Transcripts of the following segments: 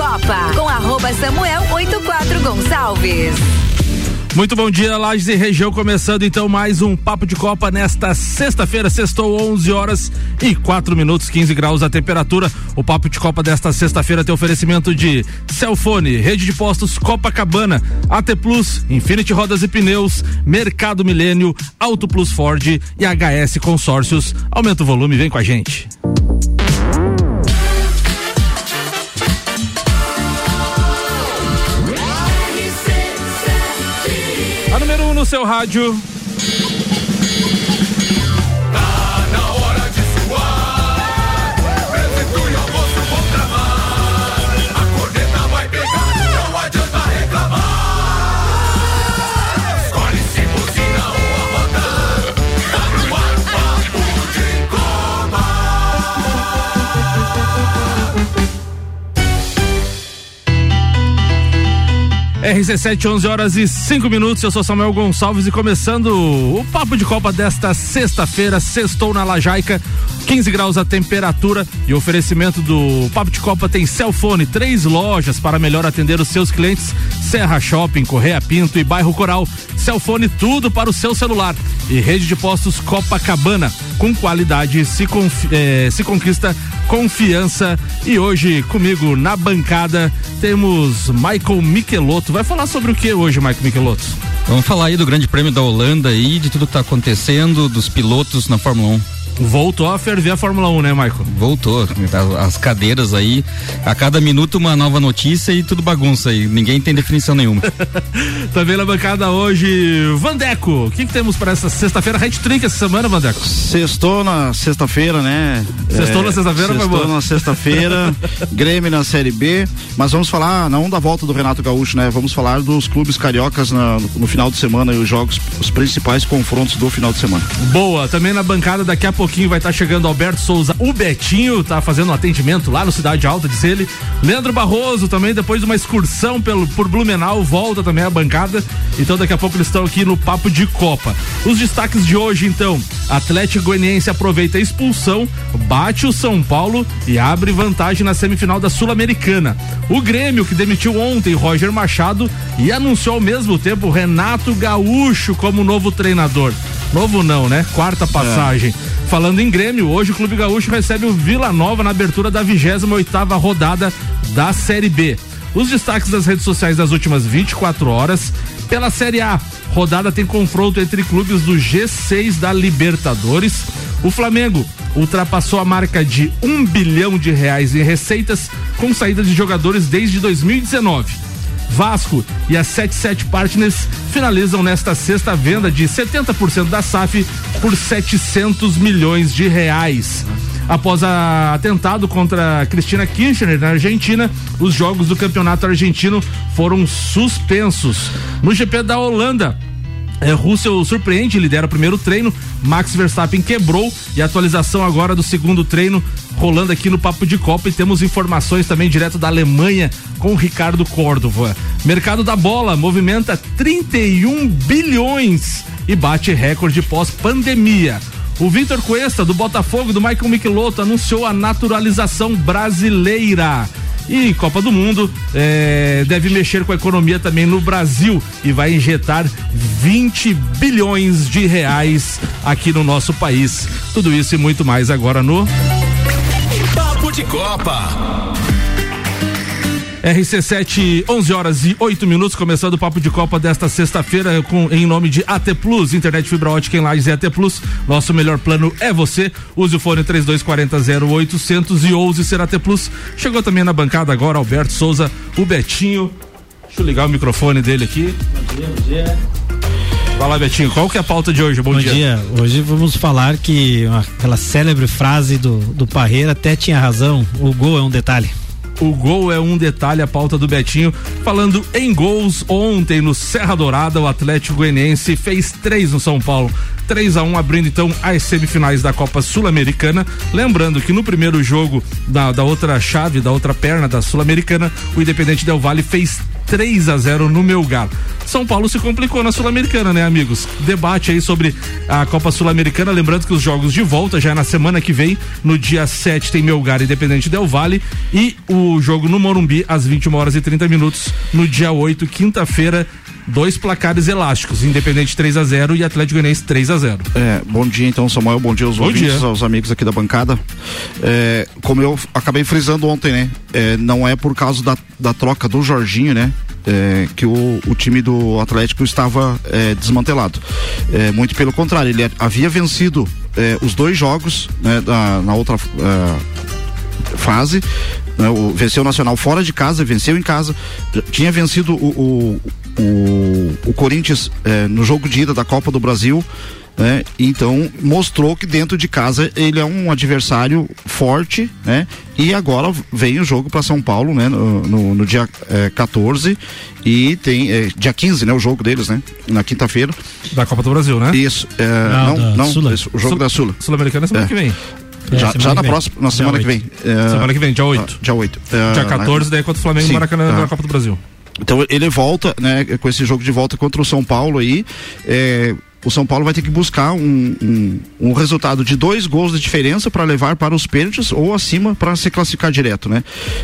Copa com arroba Samuel 84 Gonçalves. Muito bom dia, Lages e região, começando então mais um Papo de Copa nesta sexta-feira, sextou 11 horas e 4 minutos, 15 graus a temperatura. O Papo de Copa desta sexta-feira tem oferecimento de Celfone, Rede de Postos Copacabana, AT Plus, Infinity Rodas e Pneus, Mercado Milênio, Auto Plus Ford e HS Consórcios. Aumenta o volume, vem com a gente. Seu rádio. RC7, 11 horas e 5 minutos. Eu sou Samuel Gonçalves e começando o Papo de Copa desta sexta-feira. Sextou na Lajaica, 15 graus a temperatura e oferecimento do Papo de Copa tem Celfone, três lojas para melhor atender os seus clientes: Serra Shopping, Correia Pinto e Bairro Coral. Celfone, tudo para o seu celular. E rede de postos Copacabana, com qualidade se, eh, se conquista confiança. E hoje comigo na bancada temos Michael Michelotto. Vai falar sobre o que hoje, Michael Michelotto? Vamos falar aí do Grande Prêmio da Holanda aí, de tudo que está acontecendo, dos pilotos na Fórmula 1. Voltou a ferver a Fórmula 1, né, Michael? Voltou. As cadeiras aí, a cada minuto uma nova notícia e tudo bagunça aí. Ninguém tem definição nenhuma. Também na bancada hoje, Vandeco. O que, que temos para essa sexta-feira? Red Trick essa semana, Vandeco? Sextou na sexta-feira, né? Sextou é, na sexta-feira, foi bom. na sexta-feira, Grêmio na Série B. Mas vamos falar, não da volta do Renato Gaúcho, né? Vamos falar dos clubes cariocas na, no, no final de semana e os jogos, os principais confrontos do final de semana. Boa. Também na bancada daqui a pouco pouquinho vai estar tá chegando Alberto Souza, o Betinho, tá fazendo um atendimento lá no Cidade Alta, diz ele. Leandro Barroso também, depois de uma excursão pelo, por Blumenau, volta também a bancada. Então daqui a pouco eles estão aqui no Papo de Copa. Os destaques de hoje, então. Atlético Goianiense aproveita a expulsão, bate o São Paulo e abre vantagem na semifinal da Sul-Americana. O Grêmio, que demitiu ontem Roger Machado e anunciou ao mesmo tempo Renato Gaúcho como novo treinador. Novo não, né? Quarta passagem. É. Falando em Grêmio, hoje o Clube Gaúcho recebe o Vila Nova na abertura da 28 oitava rodada da Série B. Os destaques das redes sociais das últimas 24 horas. Pela Série A, rodada tem confronto entre clubes do G6 da Libertadores. O Flamengo ultrapassou a marca de um bilhão de reais em receitas com saída de jogadores desde 2019. Vasco e a 77 Partners finalizam nesta sexta venda de 70% da SAF por 700 milhões de reais. Após a atentado contra Cristina Kirchner na Argentina, os jogos do campeonato argentino foram suspensos. No GP da Holanda, é, Russell surpreende, lidera o primeiro treino. Max Verstappen quebrou e atualização agora do segundo treino rolando aqui no Papo de Copa e temos informações também direto da Alemanha com o Ricardo Córdova. Mercado da bola movimenta 31 bilhões e bate recorde pós-pandemia. O Vitor Cuesta, do Botafogo, do Michael Michelotto, anunciou a naturalização brasileira. E Copa do Mundo é, deve mexer com a economia também no Brasil e vai injetar 20 bilhões de reais aqui no nosso país. Tudo isso e muito mais agora no Papo de Copa. RC7, 11 horas e 8 minutos, começando o papo de Copa desta sexta-feira com em nome de AT Plus, internet fibra ótica em Lages e AT Plus. Nosso melhor plano é você. Use o fone 3240 0800 e ouse ser AT Plus. Chegou também na bancada agora Alberto Souza, o Betinho. Deixa eu ligar o microfone dele aqui. Bom dia, bom dia. Fala, Betinho, qual que é a pauta de hoje? Bom, Bom dia. dia. Hoje vamos falar que aquela célebre frase do, do Parreira até tinha razão, o gol é um detalhe. O gol é um detalhe, a pauta do Betinho. Falando em gols, ontem no Serra Dourada, o Atlético Goianiense fez três no São Paulo. 3 a 1 abrindo então as semifinais da Copa Sul-Americana. Lembrando que no primeiro jogo da, da outra chave, da outra perna da Sul-Americana, o Independente Del Valle fez 3 a 0 no Melgar. São Paulo se complicou na Sul-Americana, né, amigos? Debate aí sobre a Copa Sul-Americana, lembrando que os jogos de volta já é na semana que vem, no dia 7 tem Melgar Independente Del Vale e o jogo no Morumbi às 21 horas e 30 minutos no dia 8, quinta-feira, dois placares elásticos, Independente 3 a 0 e Atlético Goianiense 3 a 0. É, bom dia então, Samuel, bom dia aos Bom ouvintes, dia. aos amigos aqui da bancada. É, como eu acabei frisando ontem, né? É, não é por causa da, da troca do Jorginho, né? É, que o, o time do Atlético estava é, desmantelado. É, muito pelo contrário, ele havia vencido é, os dois jogos né, da- na outra é, fase. né, o, venceu o Nacional fora de casa, venceu em casa. Tinha vencido o, o, o, Corinthians eh, no jogo de ida da Copa do Brasil. Né? Então mostrou que dentro de casa ele é um adversário forte, né? E agora vem o jogo para São Paulo, né? No, no, no dia eh, 14 e tem eh, dia 15, né? O jogo deles, né? Na quinta-feira. Da Copa do Brasil, né? Isso. eh, Não, não, não, Sula. isso, o jogo Sul- da Sula. Sul-Americana é semana É. que vem. É, já já na próxima, na semana que vem. Semana que vem, dia 8. ah, Dia 8. Dia 14, daí contra o Flamengo Sim, e Maracanã tá. na Copa do Brasil. Então ele volta, né, com esse jogo de volta contra o São Paulo aí. é, o São Paulo vai ter que buscar um, um, um resultado de dois gols de diferença para levar para os pênaltis ou acima para se classificar direto, né?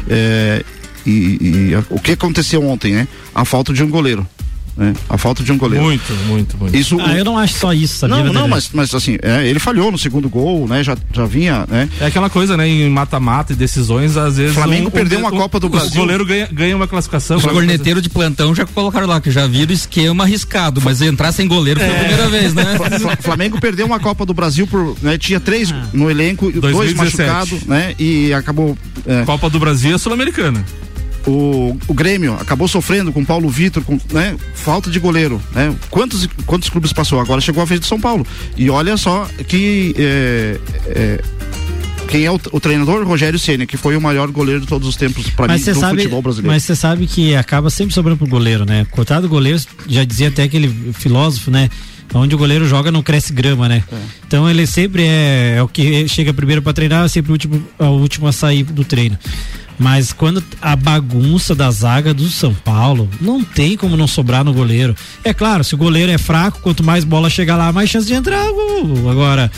É, e, e o que aconteceu ontem, né? A falta de um goleiro. Né? A falta de um goleiro. Muito, muito, muito. Isso, Ah, eu não acho só isso, sabia? não, não, mas, mas assim, é, ele falhou no segundo gol, né? Já, já vinha, né? É aquela coisa, né? Em mata-mata e decisões, às vezes. Flamengo perdeu uma o- Copa do o Brasil. goleiro ganha, ganha uma classificação. Os corneteiros de plantão já colocaram lá, que já viram esquema arriscado, mas entrar sem goleiro foi a primeira vez, né? Fla- Flamengo perdeu uma Copa do Brasil por, né, tinha três no elenco, dois 2017. machucados, né? E acabou é, Copa do Brasil é Sul-Americana. O, o Grêmio acabou sofrendo com Paulo Vitor, com né, falta de goleiro, né? Quantos quantos clubes passou? Agora chegou a vez de São Paulo. E olha só que é, é, quem é o, o treinador? Rogério Ceni, que foi o maior goleiro de todos os tempos para mim do sabe, futebol brasileiro. mas você sabe que acaba sempre sobrando pro goleiro, né? Coitado do goleiro, já dizia até aquele filósofo, né? Onde o goleiro joga não cresce grama, né? É. Então ele sempre é, é o que chega primeiro para treinar, sempre o último, o último a sair do treino. Mas quando a bagunça da zaga do São Paulo, não tem como não sobrar no goleiro. É claro, se o goleiro é fraco, quanto mais bola chegar lá, mais chance de entrar gol. Agora,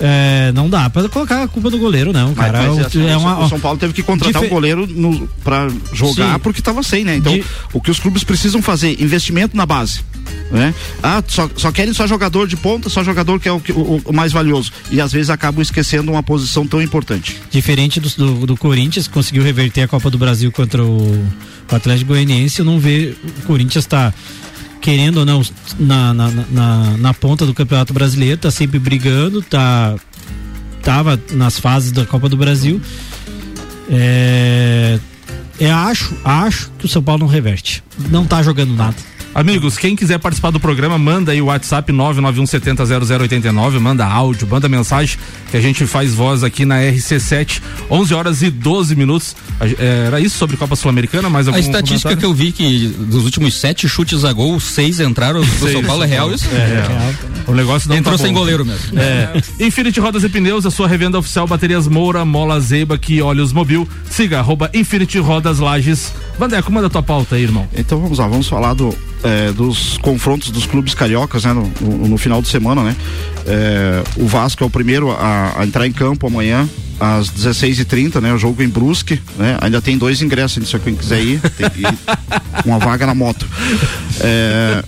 é, não dá pra colocar a culpa do goleiro, não, cara. mas, O- assim, é o uma, o São Paulo teve que contratar Dife- um goleiro para jogar Sim. porque estava sem, né? Então, De- o que os clubes precisam fazer, investimento na base. Né? Ah, só, só querem só jogador de ponta, só jogador que é o, o- o mais valioso. E às vezes acabam esquecendo uma posição tão importante. Diferente do, do, do Corinthians, conseguiu reverter a Copa do Brasil contra o, o Atlético Goianiense, eu não vejo. O Corinthians está querendo ou não na, na, na, na ponta do Campeonato Brasileiro, tá sempre brigando, tá tava nas fases da Copa do Brasil. É, é acho, acho que o São Paulo não reverte. Não tá jogando nada. Amigos, quem quiser participar do programa, manda aí o WhatsApp 991700089, manda áudio, manda mensagem, que a gente faz voz aqui na RC7, 11 horas e 12 minutos. É, Era isso sobre Copa Sul-Americana? Mais algum A estatística que eu vi que dos últimos sete chutes a gol, seis entraram do São Paulo é real isso? O negócio não Entrou tá sem bom. goleiro mesmo. É. Infinity Rodas e Pneus, a sua revenda oficial Baterias Moura, Mola Zeiba, que Olhos Mobil. Siga, arroba Infinity Rodas Lages. Vandeco, manda tua pauta aí, irmão. Então vamos lá, vamos falar do, é, dos confrontos dos clubes cariocas, né? No, no- no final de semana, né? É, o Vasco é o primeiro a, a entrar em campo amanhã às 16h30, né? O jogo em Brusque, né? Ainda tem dois ingressos, se quem quiser ir, tem e uma vaga na moto. É,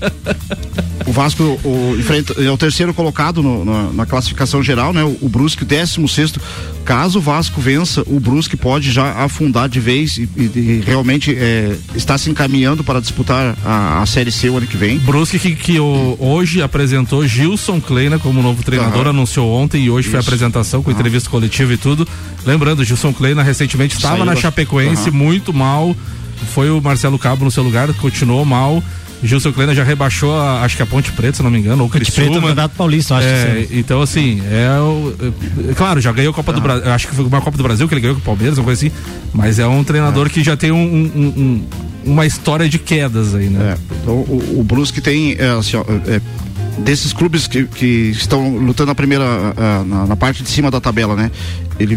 o Vasco o, enfrenta, é o terceiro colocado no- na, na classificação geral, né? O, o Brusque, o décimo sexto. Caso o Vasco vença, o Brusque pode já afundar de vez e, e- e realmente é, está se encaminhando para disputar a, a Série C o ano que vem. Brusque que, que o- hoje apresentou Gilson Kleina como novo treinador, anunciou ontem e hoje foi a Isso. apresentação com entrevista coletiva e tudo. Lembrando, Gilson Kleina recentemente estava na Chapecoense Aham. muito mal. Foi o Marcelo Cabo no seu lugar, continuou mal. Gilson Kleina já rebaixou, a- acho que a Ponte Preta, se não me engano, ou Criciúma. Campeonato Paulista, acho É, que sim. então assim, é o. é, claro, já ganhou a Copa do Brasil. Acho que foi uma Copa do Brasil que ele ganhou com o Palmeiras, uma coisa assim. Mas é um treinador que já tem um- um- um- uma história de quedas aí, né? É, então, o, o Brusque tem é, assim, ó, é, desses clubes que, que estão lutando na primeira na, na parte de cima da tabela, né? Ele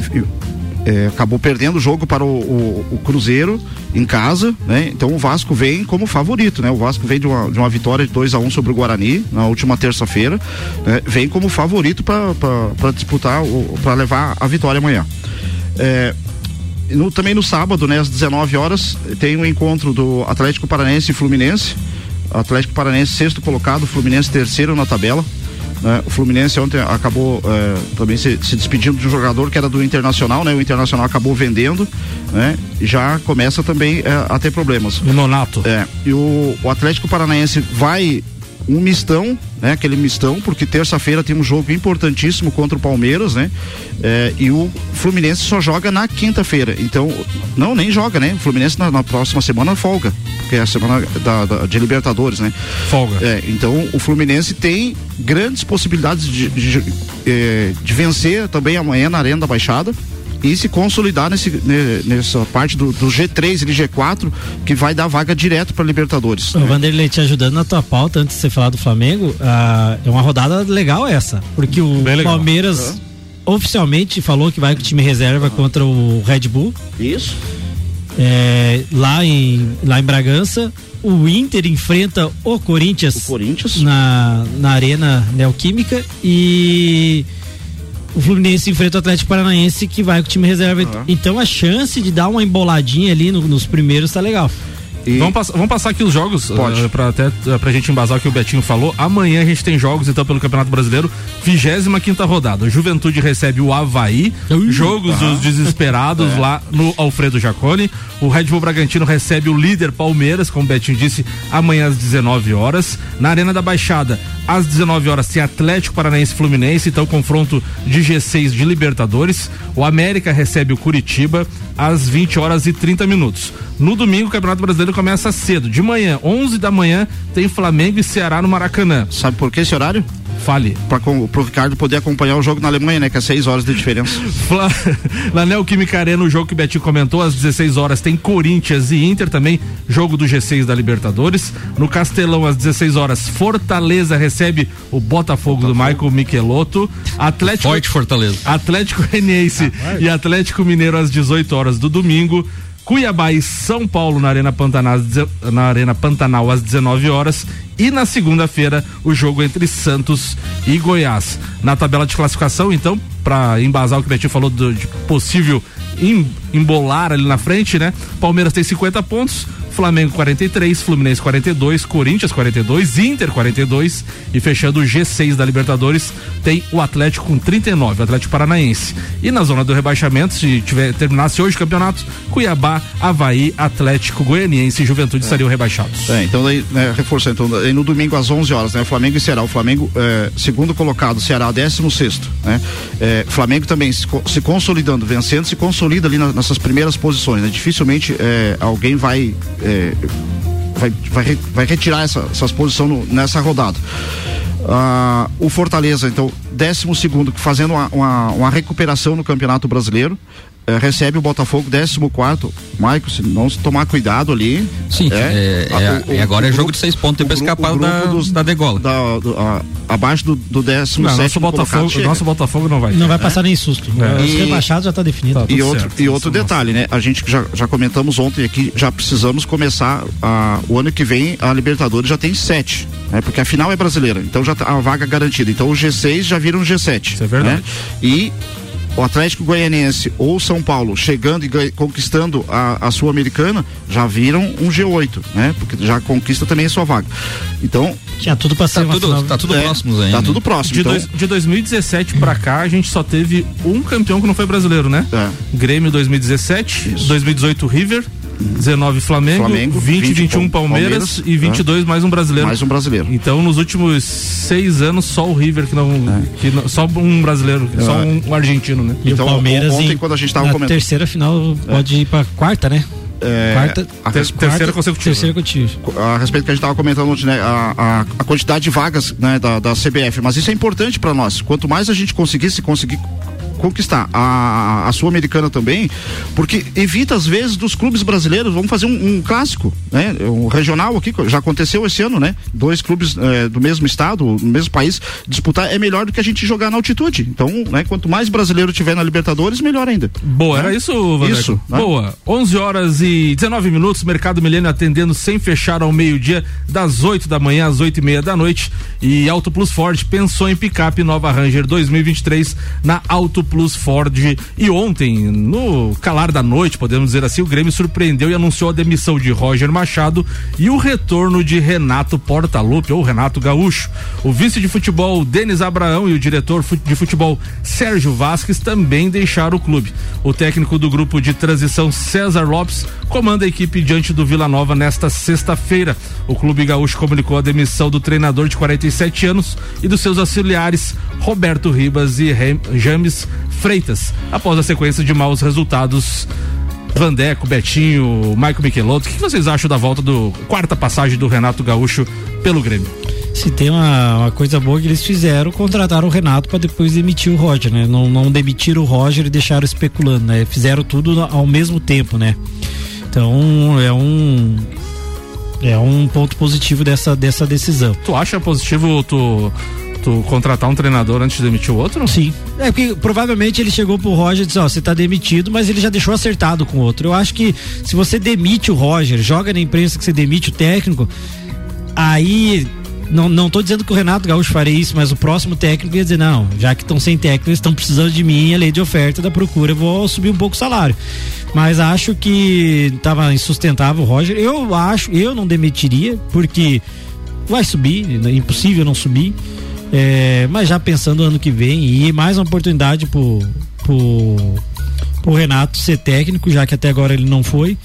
é, acabou perdendo o jogo para o, o, o, Cruzeiro em casa, né? Então o Vasco vem como favorito, né? O Vasco vem de uma, de uma vitória de 2 a 1 um sobre o Guarani na última terça-feira, né? vem como favorito para disputar, para levar a vitória amanhã. É, no, também no sábado, né, às 19 horas, tem o um encontro do Atlético Paranense e Fluminense. Atlético Paranense sexto colocado, Fluminense terceiro na tabela. Né? O Fluminense ontem acabou é, também se, se, despedindo de um jogador que era do Internacional, né? O Internacional acabou vendendo, né? Já começa também é, a ter problemas. O Nonato. É. E o, o Atlético Paranaense vai um mistão, né? Aquele mistão, porque terça-feira tem um jogo importantíssimo contra o Palmeiras, né? É, e o Fluminense só joga na quinta-feira. Então, não, nem joga, né? O Fluminense na, na próxima semana folga, porque é a semana da, da, de Libertadores, né? Folga. É, então, o Fluminense tem grandes possibilidades de, de, de, é, de vencer também amanhã na Arena da Baixada e se consolidar nesse, nessa parte do, do G3 e G4 que vai dar vaga direto para Libertadores. O Vanderlei te ajudando na tua pauta antes de você falar do Flamengo, ah, é uma rodada legal essa, porque o Palmeiras uhum. oficialmente falou que vai com o time reserva uhum. contra o Red Bull. Isso. É, lá em lá em Bragança, o Inter enfrenta o Corinthians, o Corinthians. Na, na Arena Neoquímica e o Fluminense enfrenta o Atlético Paranaense que vai com o time reserva. Uhum. Então a chance de dar uma emboladinha ali no, nos primeiros tá legal. E... Vamos, pass vamos, passar aqui os jogos, Pode. Uh, pra, até, uh, pra gente embasar o que o Betinho falou. Amanhã a gente tem jogos, então, pelo Campeonato Brasileiro, 25 quinta rodada. Juventude recebe o Havaí, uh, jogos dos desesperados é. lá no Alfredo Jaconi. O Red Bull Bragantino recebe o líder Palmeiras, como o Betinho disse, amanhã às 19 horas. Na Arena da Baixada, às 19 horas, tem Atlético Paranaense Fluminense, então confronto de G6 de Libertadores. O América recebe o Curitiba às 20 horas e 30 minutos. No domingo, o Campeonato Brasileiro começa cedo. De manhã, 11 da manhã, tem Flamengo e Ceará no Maracanã. Sabe por que esse horário? Fale. Para o Ricardo poder acompanhar o jogo na Alemanha, né? Que é 6 horas de diferença. na Neoquímica Arena, o jogo que o Betinho comentou, às 16 horas tem Corinthians e Inter também, jogo do G6 da Libertadores. No Castelão, às 16 horas, Fortaleza recebe o Botafogo, Botafogo. do Michael Michelotto. Atlético, Forte Fortaleza. Atlético Reniense ah, e Atlético Mineiro às 18 horas do domingo. Cuiabá e São Paulo na Arena Pantanal, na Arena Pantanal às 19 horas e na segunda-feira o jogo entre Santos e Goiás. Na tabela de classificação, então, para embasar o que o Betinho falou do, de possível embolar ali na frente, né? Palmeiras tem 50 pontos, Flamengo 43, Fluminense 42, Corinthians 42, Inter 42 e fechando o G6 da Libertadores tem o Atlético com 39, o Atlético Paranaense. E na zona do rebaixamento, se tiver terminasse hoje o campeonato, Cuiabá, Havaí, Atlético Goianiense e Juventude é. estariam rebaixados. É, então daí, né, reforçando, então, daí no domingo às 11 horas, né, Flamengo e Ceará, o Flamengo é, segundo colocado, Ceará 16 sexto, né? É, Flamengo também se, se, consolidando, vencendo, se consolida ali na, nessas primeiras posições, né? Dificilmente é, alguém vai é, vai, vai, vai retirar essa, essas posições nessa rodada. Ah, o Fortaleza, então, 12 segundo, fazendo uma, uma, uma, recuperação no Campeonato Brasileiro recebe o Botafogo 14 Maico, se não tomar cuidado ali. Sim, é, é, a, o, é agora é jogo de seis pontos para escapar da, dos, da degola. Da, do, a, abaixo do, do 17 nosso Botafogo, nosso Botafogo não vai. Não vai passar nem susto. É. Os rebaixados já está definido. Tá, e outro, certo, e outro detalhe, né? A gente já, já comentamos ontem aqui, já precisamos começar a, o ano que vem a Libertadores já tem sete, né? Porque a final é brasileira, então já tá a vaga garantida. Então o G6 já vira um G7. Isso é verdade. Né? E o Atlético Goianiense ou São Paulo chegando e conquistando a, a Sul-Americana, já viram um G8, né? Porque já conquista também a sua vaga. Então. Tinha tudo pra ser tá tudo, final... tá tudo é, próximo ainda. Tá tudo próximo. De, então... dois, de 2017 pra cá, a gente só teve um campeão que não foi brasileiro, né? É. Grêmio 2017, Isso. 2018 River, 19 Flamengo, Flamengo 20, 20 21 Palmeiras, Palmeiras e 22 é. mais um brasileiro. Mais um brasileiro. Então, nos últimos seis anos, só o River que não. É. Que não só um brasileiro, é. só um, um, argentino, né? E então, o Palmeiras. Ontem, em, quando a gente tava comentando. terceira final pode ir pra quarta, né? É, quarta, a, ter, quarta, terceira consecutiva. Terceira consecutiva. A respeito que a gente estava comentando ontem, né, a, a, a, quantidade de vagas né, da, da CBF, mas isso é importante para nós. Quanto mais a gente conseguir se conseguir conquistar a, a Sul-Americana também, porque evita às vezes dos clubes brasileiros, vamos fazer um, um clássico, né? Um regional aqui, já aconteceu esse ano, né? Dois clubes eh, do mesmo estado, no mesmo país, disputar é melhor do que a gente jogar na altitude. Então, né? Quanto mais brasileiro tiver na Libertadores, melhor ainda. Boa, era isso, Vandeco? Isso, né? Boa. 11 horas e 19 minutos, Mercado Milênio atendendo sem fechar ao meio-dia, das 8 da manhã às 8 e meia da noite. E Auto Plus Ford pensou em picape Nova Ranger 2023 na Auto Plus Ford. E ontem, no calar da noite, podemos dizer assim, o Grêmio surpreendeu e anunciou a demissão de Roger Machado e o retorno de Renato Portaluppi, ou Renato Gaúcho. O vice de futebol Denis Abraão e o diretor de futebol Sérgio Vasques também deixaram o clube. O técnico do grupo de transição César Lopes comanda a equipe diante do Vila Nova nesta sexta-feira. O clube gaúcho comunicou a demissão do treinador de 47 anos e dos seus auxiliares Roberto Ribas e James Freitas, após a sequência de maus resultados Vandeco, Betinho, Michael Michelotto. O que vocês acham da volta do quarta passagem do Renato Gaúcho pelo Grêmio? Se tem uma, uma coisa boa que eles fizeram, contrataram o Renato para depois demitir o Roger, né? Não, não demitiram o Roger e deixaram especulando, né? Fizeram tudo ao mesmo tempo, né? Então é um é um ponto positivo dessa, dessa decisão. Tu acha positivo tu, tu contratar um treinador antes de demitir o outro? Sim. É porque provavelmente ele chegou pro Roger e disse, ó, você tá demitido, mas ele já deixou acertado com o outro. Eu acho que se você demite o Roger, joga na imprensa que você demite o técnico, aí não, não tô dizendo que o Renato Gaúcho faria isso, mas o próximo técnico ia dizer, não, já que estão sem técnico, eles estão precisando de mim, a lei de oferta da procura, eu vou subir um pouco o salário. Mas acho que tava insustentável o Roger. Eu acho, eu não demitiria, porque vai subir, é impossível não subir. É, mas já pensando no ano que vem, e mais uma oportunidade pro, pro, pro Renato ser técnico, já que até agora ele não foi.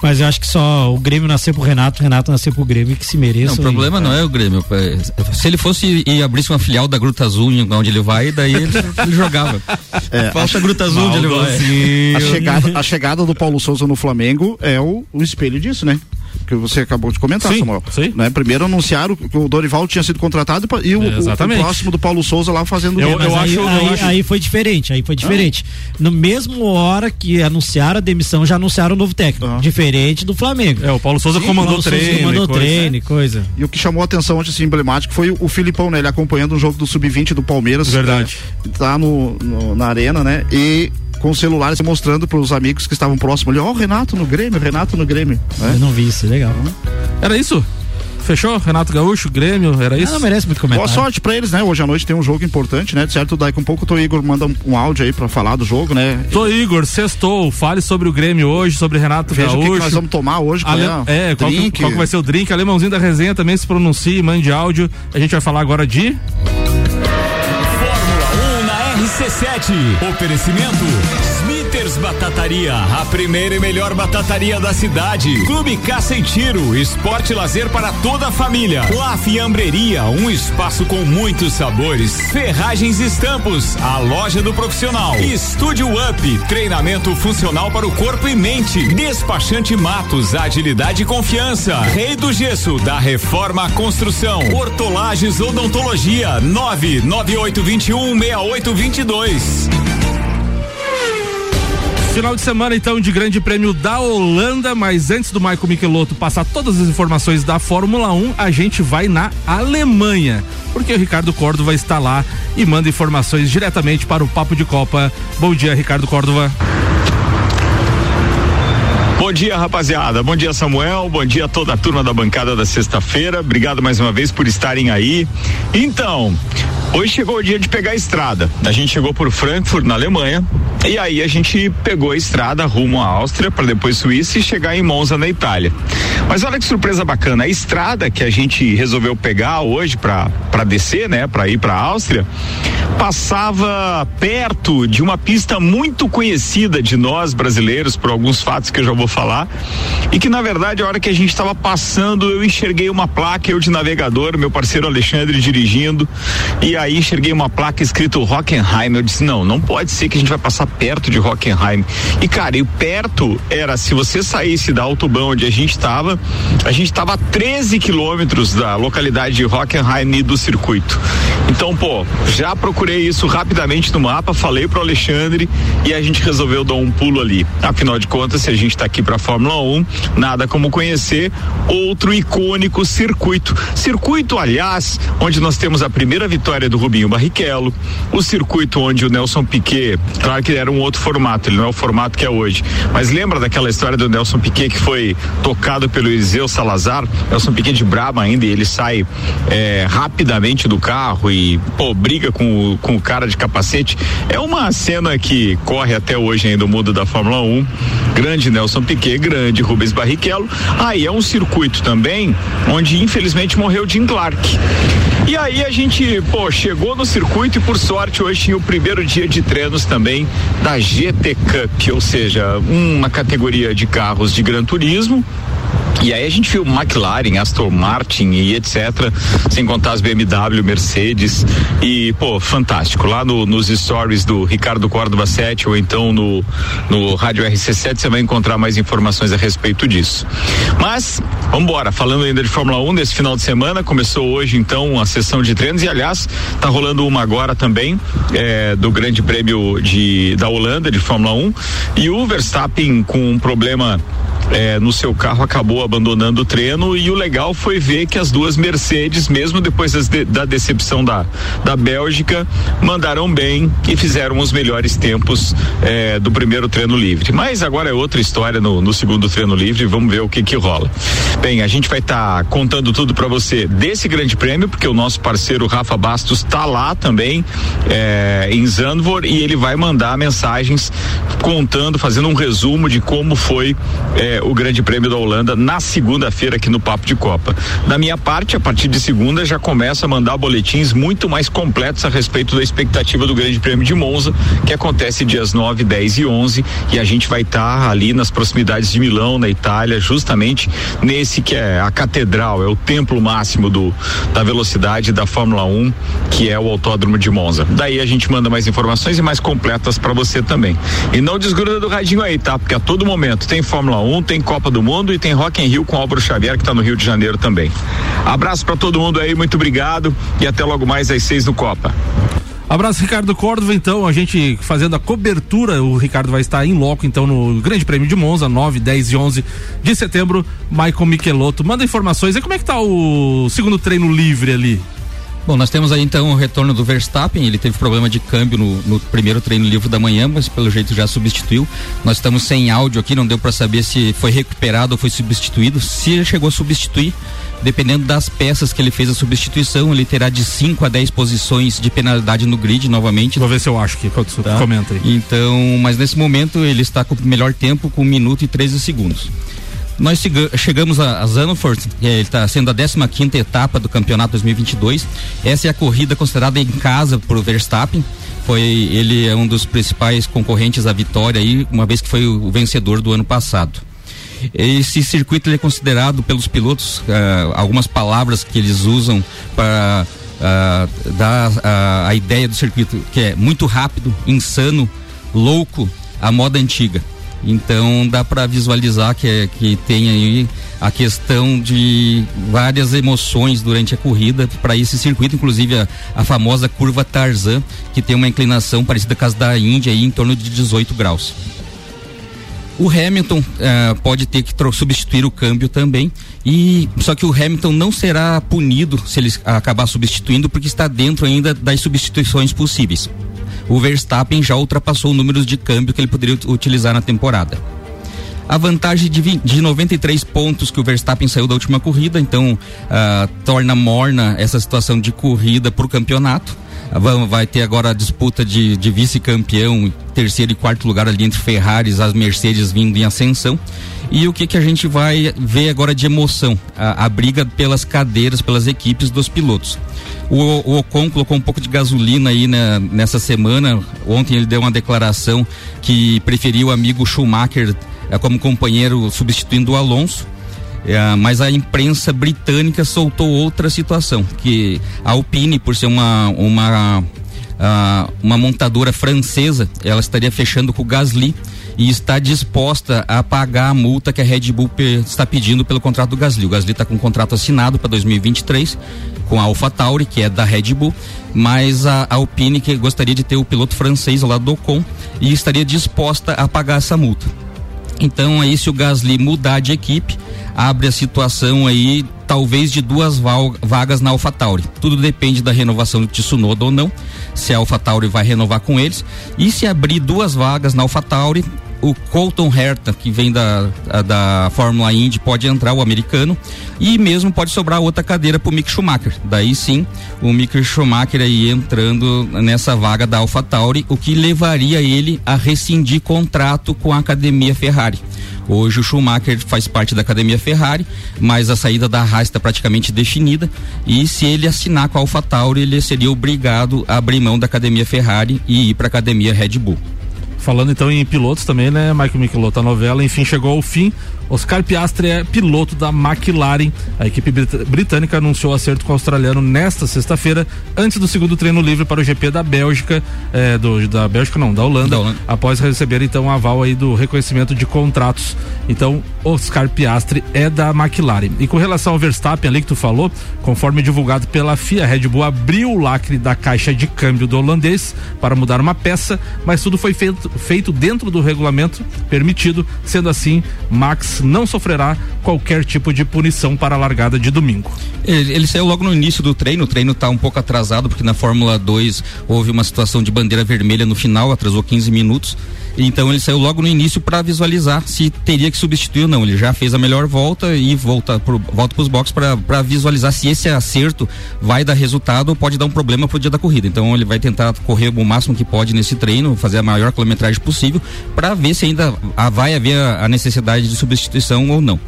Mas eu acho que só o Grêmio nasceu pro Renato, o Renato nasceu pro Grêmio, que se mereça. Não, o problema não é o Grêmio. é, Se ele fosse e abrisse uma filial da Gruta Azul em onde ele vai, daí ele, ele jogava. É, Falta a Gruta Azul onde ele vai. A chegada, a chegada do Paulo Souza no Flamengo é o, o espelho disso, né? Que você acabou de comentar, Sim, Samuel. sim. Né? Primeiro anunciaram que o Dorival tinha sido contratado e o, o- o próximo do Paulo Souza lá fazendo Eu- eu aí, acho- eu aí, acho- aí foi diferente, aí foi diferente. No mesmo hora que anunciaram a demissão, já anunciaram o novo técnico. Ah. Diferente do Flamengo. É, o Paulo Souza comandou Paulo Souza treino. comandou e coisa, treino né? coisa. E o que chamou a atenção ontem, assim, emblemático, foi o, o Filipão, né? Ele acompanhando o jogo do Sub-20 do Palmeiras. Verdade. né? Tá no, no- na arena, né? E com o celular se mostrando para os amigos que estavam próximos ali, ó, o Renato no Grêmio, Renato no Grêmio. né? Eu não vi isso, legal. Era isso? Fechou? Renato Gaúcho, Grêmio, era Ah, isso? não merece muito Boa comentário. sorte pra eles, né? Hoje à noite tem um jogo importante, né? Certo, daqui um pouco o Tô Igor manda um, um áudio aí pra falar do jogo, né? Tô Igor, sextou, fale sobre o Grêmio hoje, sobre Renato Veja o que, Gaúcho. que nós vamos tomar hoje, qual Ale- é, É, qual, que, drink. qual que vai ser o drink? Alemãozinho da resenha também se pronuncie, mande áudio. A gente vai falar agora de. Fórmula 1 na RC7. Oferecimento Batataria, a primeira e melhor batataria da cidade. Clube Caça e Tiro, esporte e lazer para toda a família. La Fiambreria, um espaço com muitos sabores. Ferragens e Estampos, a loja do profissional. Estúdio Up, treinamento funcional para o corpo e mente. Despachante Matos, agilidade e confiança. Rei do Gesso, da Reforma Construção. Hortolagens Odontologia, 99821 6822. Final de semana, então, de Grande Prêmio da Holanda, mas antes do Michael Michelotto passar todas as informações da Fórmula 1, a gente vai na Alemanha, porque o Ricardo Córdova está lá e manda informações diretamente para o Papo de Copa. Bom dia, Ricardo Córdova. Bom dia, rapaziada. Bom dia, Samuel. Bom dia a toda a turma da bancada da sexta-feira. Obrigado mais uma vez por estarem aí. Então, hoje chegou o dia de pegar a estrada. A gente chegou por Frankfurt, na Alemanha, e aí a gente pegou a estrada rumo à Áustria, para depois Suíça e chegar em Monza, na Itália. Mas olha que surpresa bacana. A estrada que a gente resolveu pegar hoje para descer, né, para ir para a Áustria, passava perto de uma pista muito conhecida de nós brasileiros por alguns fatos que eu já vou falar e que na verdade a hora que a gente estava passando eu enxerguei uma placa eu de navegador meu parceiro Alexandre dirigindo e aí enxerguei uma placa escrito Hockenheim eu disse não não pode ser que a gente vai passar perto de Hockenheim. E, cara, e perto era, se você saísse da Autobahn onde a gente estava, a gente estava a 13 quilômetros da localidade de Hockenheim e do circuito. Então, pô, já procurei isso rapidamente no mapa, falei pro Alexandre e a gente resolveu dar um pulo ali. Afinal de contas, se a gente está aqui para Fórmula 1, nada como conhecer outro icônico circuito. Circuito, aliás, onde nós temos a primeira vitória do Rubinho Barrichello, o circuito onde o Nelson Piquet, claro que era um outro formato, ele não é o formato que é hoje, mas lembra daquela história do Nelson Piquet que foi tocado pelo Eliseu Salazar, Nelson Piquet de braba ainda e ele sai é, rapidamente do carro e pô, briga com o, com o cara de capacete. É uma cena que corre até hoje ainda no mundo da Fórmula 1. Grande Nelson Piquet, grande Rubens Barrichello. Aí ah, é um circuito também onde infelizmente morreu Jim Clark. E aí a gente, pô, chegou no circuito e por sorte hoje tinha o primeiro dia de treinos também da GT Cup, ou seja, uma categoria de carros de Gran Turismo e aí a gente viu McLaren, Aston Martin e etc. Sem contar as BMW, Mercedes. E, pô, fantástico. Lá no, nos stories do Ricardo Córdova 7 ou então no, no Rádio RC7 você vai encontrar mais informações a respeito disso. Mas, vamos embora. Falando ainda de Fórmula 1, desse final de semana, começou hoje então a sessão de treinos e, aliás, tá rolando uma agora também é, do Grande Prêmio de, da Holanda de Fórmula 1. E o Verstappen com um problema é, no seu carro acabou abandonando o treino e o legal foi ver que as duas Mercedes, mesmo depois de, da decepção da, da Bélgica, mandaram bem e fizeram os melhores tempos é, do primeiro treino livre. Mas agora é outra história no, no segundo treino livre, vamos ver o que que rola. Bem, a gente vai estar tá contando tudo para você desse grande prêmio, porque o nosso parceiro Rafa Bastos está lá também é, em Zandvoort e ele vai mandar mensagens contando, fazendo um resumo de como foi é, o Grande Prêmio da Holanda na segunda-feira aqui no Papo de Copa. Da minha parte, a partir de segunda já começa a mandar boletins muito mais completos a respeito da expectativa do Grande Prêmio de Monza, que acontece dias 9, 10 e 11, e a gente vai estar tá ali nas proximidades de Milão, na Itália, justamente nesse que é a catedral, é o templo máximo do da velocidade da Fórmula 1, que é o Autódromo de Monza. Daí a gente manda mais informações e mais completas para você também. E não desgruda do radinho aí, tá? Porque a todo momento tem Fórmula 1, tem Copa do Mundo e tem Rock in Rio com Álvaro Xavier que está no Rio de Janeiro também. Abraço para todo mundo aí, muito obrigado e até logo mais às seis no Copa. Abraço, Ricardo Córdova. Então, a gente fazendo a cobertura. O Ricardo vai estar em loco, então, no Grande Prêmio de Monza, 9, 10 e 11 de setembro. Michael Michelotto. Manda informações. E como é que tá o segundo treino livre ali? Bom, nós temos aí então o retorno do Verstappen. Ele teve problema de câmbio no, no primeiro treino livre da manhã, mas pelo jeito já substituiu. Nós estamos sem áudio aqui, não deu para saber se foi recuperado ou foi substituído. Se ele chegou a substituir, dependendo das peças que ele fez a substituição, ele terá de 5 a 10 posições de penalidade no grid novamente. Vou ver se eu acho que tá? comenta aí. Então, mas nesse momento ele está com o melhor tempo com 1 minuto e 13 segundos. Nós chegamos a, a Zandvoort, ele está sendo a 15 quinta etapa do campeonato 2022. Essa é a corrida considerada em casa por Verstappen. Foi ele é um dos principais concorrentes à vitória aí, uma vez que foi o vencedor do ano passado. Esse circuito é considerado pelos pilotos uh, algumas palavras que eles usam para uh, dar uh, a ideia do circuito que é muito rápido, insano, louco, a moda antiga. Então dá para visualizar que, é, que tem aí a questão de várias emoções durante a corrida para esse circuito, inclusive a, a, famosa curva Tarzan, que tem uma inclinação parecida com as da Índia aí em torno de 18 graus. O Hamilton uh, pode ter que substituir o câmbio também e só que o Hamilton não será punido se ele acabar substituindo porque está dentro ainda das substituições possíveis o Verstappen já ultrapassou o número de câmbio que ele poderia utilizar na temporada. A vantagem de, 20, de 93 pontos que o Verstappen saiu da última corrida, então uh, torna morna essa situação de corrida para o campeonato. Vai ter agora a disputa de, de vice-campeão, terceiro e quarto lugar ali entre Ferraris, as Mercedes vindo em ascensão. E o que que a gente vai ver agora de emoção? A, a briga pelas cadeiras, pelas equipes dos pilotos. O, o Ocon colocou um pouco de gasolina aí né, nessa semana. Ontem ele deu uma declaração que preferia o amigo Schumacher é, como companheiro substituindo o Alonso. É, mas a imprensa britânica soltou outra situação, que a Alpine, por ser uma, uma ah, uma montadora francesa, ela estaria fechando com o Gasly e está disposta a pagar a multa que a Red Bull está pedindo pelo contrato do Gasly. O Gasly está com um contrato assinado para 2023 com a AlphaTauri, que é da Red Bull, mas a, Alpine que gostaria de ter o piloto francês lá do Ocon e estaria disposta a pagar essa multa. Então aí se o Gasly mudar de equipe, abre a situação aí talvez de duas vagas na AlphaTauri. Tudo depende da renovação do Tsunoda ou não, se a AlphaTauri vai renovar com eles. E se abrir duas vagas na AlphaTauri, o Colton Herta, que vem da, da Fórmula Indy, pode entrar, o americano, e mesmo pode sobrar outra cadeira para o Mick Schumacher. Daí sim, o Mick Schumacher aí entrando nessa vaga da AlphaTauri, o que levaria ele a rescindir contrato com a academia Ferrari. Hoje o Schumacher faz parte da academia Ferrari, mas a saída da Haas está praticamente definida e se ele assinar com a AlphaTauri, ele seria obrigado a abrir mão da academia Ferrari e ir para a academia Red Bull. Falando então em pilotos também, né, Michael Michelotto, a novela enfim chegou ao fim. Oscar Piastri é piloto da McLaren. A equipe britânica anunciou acerto com o australiano nesta sexta-feira, antes do segundo treino livre para o GP da Bélgica, é, do, da Bélgica não, da Holanda, da Holanda, após receber então o aval aí do reconhecimento de contratos. Então, Oscar Piastri é da McLaren. E com relação ao Verstappen ali que tu falou, conforme divulgado pela FIA, Red Bull abriu o lacre da caixa de câmbio do holandês para mudar uma peça, mas tudo foi feito, feito dentro do regulamento permitido, sendo assim, Max não sofrerá qualquer tipo de punição para a largada de domingo. Ele, ele saiu logo no início do treino, o treino está um pouco atrasado porque na Fórmula 2 houve uma situação de bandeira vermelha no final, atrasou 15 minutos. Então ele saiu logo no início para visualizar se teria que substituir ou não. Ele já fez a melhor volta e volta pro, volta para os boxes para visualizar se esse acerto vai dar resultado ou pode dar um problema pro dia da corrida. Então ele vai tentar correr o máximo que pode nesse treino, fazer a maior quilometragem possível para ver se ainda vai haver a, a necessidade de substituição ou não.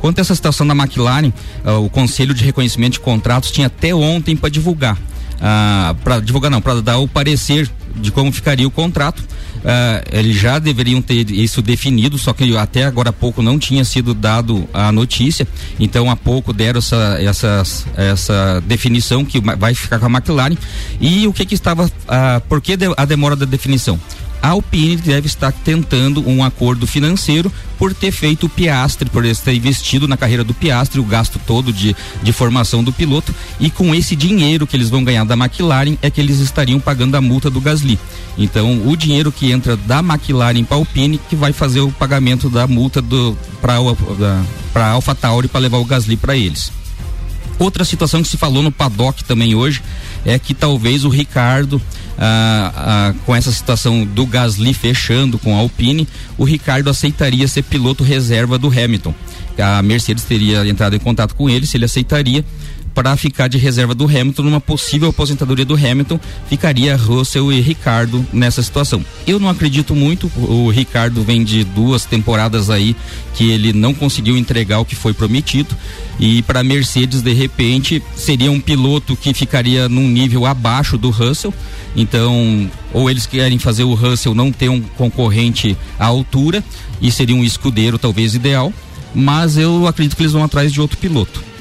Quanto a essa situação da McLaren, uh, o Conselho de Reconhecimento de Contratos tinha até ontem para divulgar. Uh, para divulgar não, para dar o parecer de como ficaria o contrato uh, eles já deveriam ter isso definido, só que até agora há pouco não tinha sido dado a notícia, então há pouco deram essa, essa, essa definição que vai ficar com a McLaren. E o que que estava, uh, por que a demora da definição? A Alpine deve estar tentando um acordo financeiro por ter feito o Piastre, por ter investido na carreira do Piastre, o gasto todo de, de formação do piloto, e com esse dinheiro que eles vão ganhar da McLaren é que eles estariam pagando a multa do Gasly. Então, o dinheiro que entra da McLaren para Alpine que vai fazer o pagamento da multa para a AlphaTauri para levar o Gasly para eles. Outra situação que se falou no paddock também hoje é que talvez o Ricardo ah, ah, com essa situação do Gasly fechando com a Alpine, o Ricardo aceitaria ser piloto reserva do Hamilton. A Mercedes teria entrado em contato com ele se ele aceitaria para ficar de reserva do Hamilton numa possível aposentadoria do Hamilton, ficaria Russell e Ricardo nessa situação. Eu não acredito muito, o Ricardo vem de duas temporadas aí que ele não conseguiu entregar o que foi prometido e para Mercedes de repente seria um piloto que ficaria num nível abaixo do Russell. Então, ou eles querem fazer o Russell não ter um concorrente à altura e seria um escudeiro talvez ideal, mas eu acredito que eles vão atrás de outro piloto.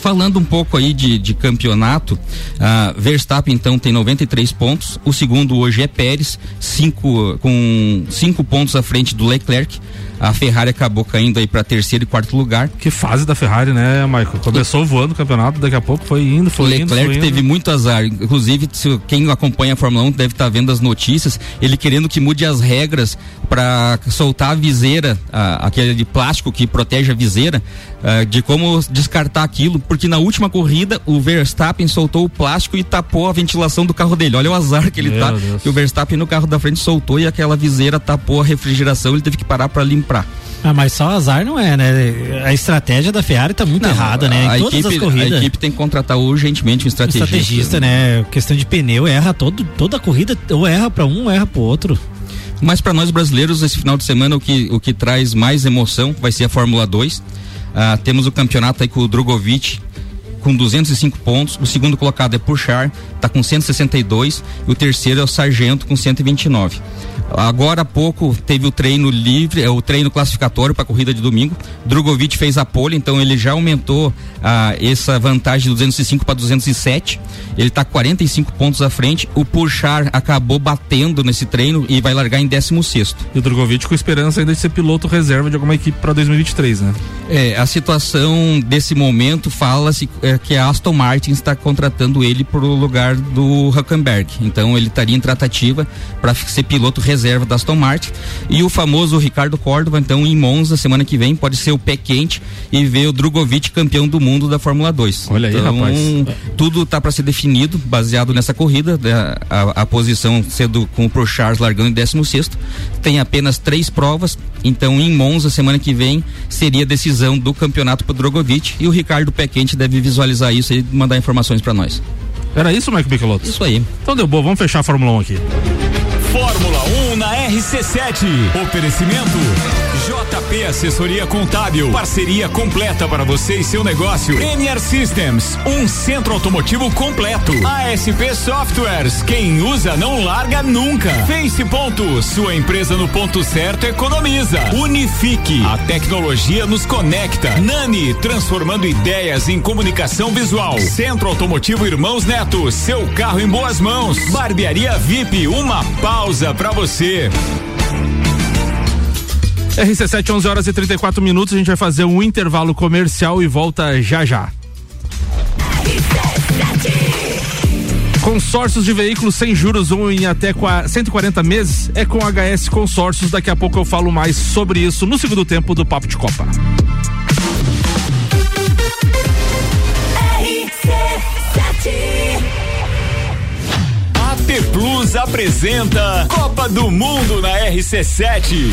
Falando um pouco aí de, de campeonato, uh, Verstappen então tem 93 pontos, o segundo hoje é Pérez, cinco, com cinco pontos à frente do Leclerc. A Ferrari acabou caindo aí para terceiro e quarto lugar. Que fase da Ferrari, né, Michael? Começou voando o campeonato, daqui a pouco foi indo, foi Leclerc indo. Leclerc teve muito azar. Inclusive, se, quem acompanha a Fórmula 1 deve estar tá vendo as notícias, ele querendo que mude as regras para soltar a viseira, a, aquele de plástico que protege a viseira, a, de como descartar aquilo, porque na última corrida o Verstappen soltou o plástico e tapou a ventilação do carro dele. Olha o azar que ele Meu tá. Deus. Que o Verstappen no carro da frente soltou e aquela viseira tapou a refrigeração, ele teve que parar para limpar. Ah, mas só azar não é, né? A estratégia da Ferrari tá muito não, errada, né? Em a todas equipe, as corridas. A equipe tem que contratar urgentemente um estrategista. Um estrategista, né? Questão de pneu, erra todo, toda a corrida, ou erra para um, ou erra pro outro. Mas para nós brasileiros, esse final de semana, o que, o que traz mais emoção vai ser a Fórmula 2. Ah, temos o campeonato aí com o Drogovic com 205 pontos. O segundo colocado é Puxar, está com 162. E o terceiro é o Sargento com 129. Agora há pouco teve o treino livre, é, o treino classificatório para a corrida de domingo. Drogovic fez a pole, então ele já aumentou ah, essa vantagem de 205 para 207. Ele está 45 pontos à frente. O Purchar acabou batendo nesse treino e vai largar em 16 E o Drogovic com esperança ainda de ser piloto reserva de alguma equipe para 2023, né? É, a situação desse momento fala-se é, que a Aston Martin está contratando ele para o lugar do Huckenberg. Então ele estaria em tratativa para ser piloto reserva reserva da Aston Martin. E o famoso Ricardo Córdova, então, em Monza, semana que vem, pode ser o pé quente e ver o Drogovic campeão do mundo da Fórmula 2. Olha então, aí, rapaz. Tudo está para ser definido, baseado nessa corrida, né, a, a, posição sendo com o Pro Charles largando em 16. Tem apenas três provas, então em Monza, semana que vem, seria a decisão do campeonato para o Drogovic. E o Ricardo Pé Quente deve visualizar isso e mandar informações para nós. Era isso, Mike Michelotto? Isso aí. Então deu boa, vamos fechar a Fórmula 1 aqui. Fórmula 1 na RC7. Oferecimento JP Assessoria Contábil. Parceria completa para você e seu negócio. NR Systems, um centro automotivo completo. ASP Softwares, quem usa não larga nunca. Face Ponto, sua empresa no ponto certo economiza. Unifique, a tecnologia nos conecta. Nani, transformando ideias em comunicação visual. Centro Automotivo Irmãos Neto, seu carro em boas mãos. Barbearia VIP, uma pausa para você. RC7, 11 horas e 34 minutos. A gente vai fazer um intervalo comercial e volta já já. Consórcios de veículos sem juros ou em até 140 meses é com HS Consórcios. Daqui a pouco eu falo mais sobre isso no segundo tempo do Papo de Copa. AT Plus apresenta Copa do Mundo na RC7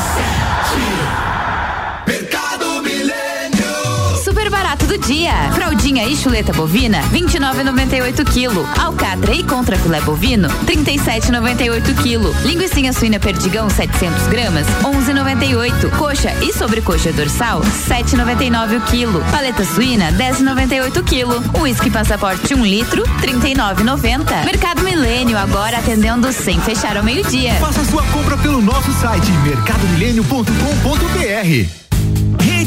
Do dia. Fraldinha e chuleta bovina, 29,98 kg. Alcatra e contra filé bovino, 37,98 kg. Linguiça suína perdigão, 700 gramas, 11,98. Coxa e sobrecoxa dorsal, 7,99 o quilo. Paleta suína, 10,98 kg. Whisky passaporte 1 um litro, 39,90. Mercado Milênio agora atendendo sem fechar ao meio-dia. Faça sua compra pelo nosso site mercadomilênio.com.br.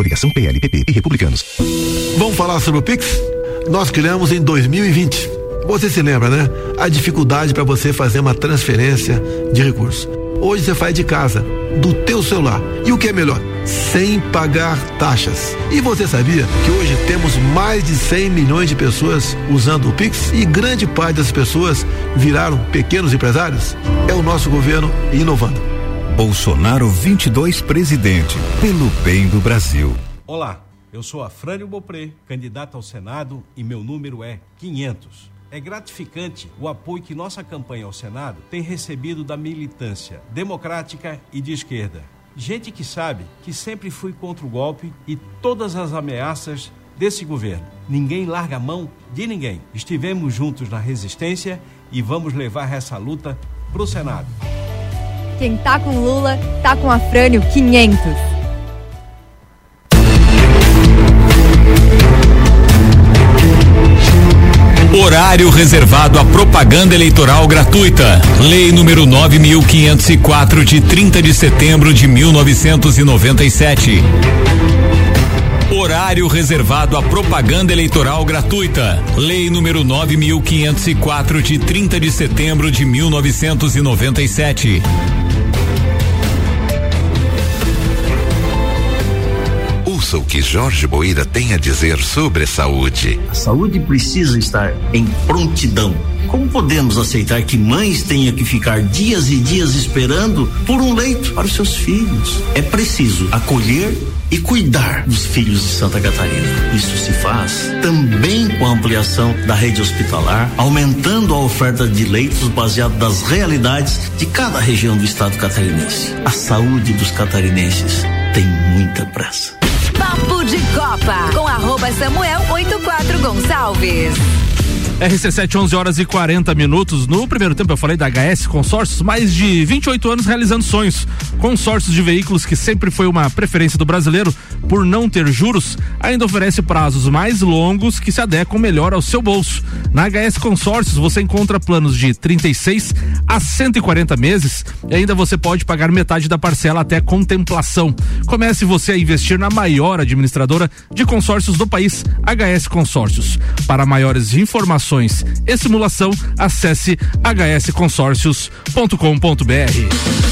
Coligação PLPP e Republicanos. Vamos falar sobre o Pix? Nós criamos em 2020. Você se lembra, né? A dificuldade para você fazer uma transferência de recursos. Hoje você faz de casa, do teu celular. E o que é melhor? Sem pagar taxas. E você sabia que hoje temos mais de 100 milhões de pessoas usando o Pix e grande parte das pessoas viraram pequenos empresários? É o nosso governo inovando. Bolsonaro 22 presidente, pelo bem do Brasil. Olá, eu sou Afrânio Bopré, candidato ao Senado e meu número é 500. É gratificante o apoio que nossa campanha ao Senado tem recebido da militância democrática e de esquerda. Gente que sabe que sempre fui contra o golpe e todas as ameaças desse governo. Ninguém larga a mão de ninguém. Estivemos juntos na resistência e vamos levar essa luta para o Senado. Quem tá com Lula, tá com Afrânio 500. Horário reservado à propaganda eleitoral gratuita. Lei número 9504 de 30 de setembro de 1997. Horário reservado à propaganda eleitoral gratuita. Lei número 9504 de 30 de setembro de 1997. Ouça o que Jorge Boira tem a dizer sobre saúde. A saúde precisa estar em prontidão. Como podemos aceitar que mães tenham que ficar dias e dias esperando por um leito para os seus filhos? É preciso acolher e cuidar dos filhos de Santa Catarina. Isso se faz também com a ampliação da rede hospitalar, aumentando a oferta de leitos baseado nas realidades de cada região do estado catarinense. A saúde dos catarinenses tem muita pressa. Papo de Copa com arroba Samuel 84 Gonçalves. RC7, 11 horas e 40 minutos. No primeiro tempo eu falei da HS Consórcios, mais de 28 anos realizando sonhos. Consórcios de veículos que sempre foi uma preferência do brasileiro por não ter juros, ainda oferece prazos mais longos que se adequam melhor ao seu bolso. Na HS Consórcios você encontra planos de 36 a 140 meses e ainda você pode pagar metade da parcela até contemplação. Comece você a investir na maior administradora de consórcios do país, HS Consórcios. Para maiores informações e simulação, acesse hsconsórcios.com.br.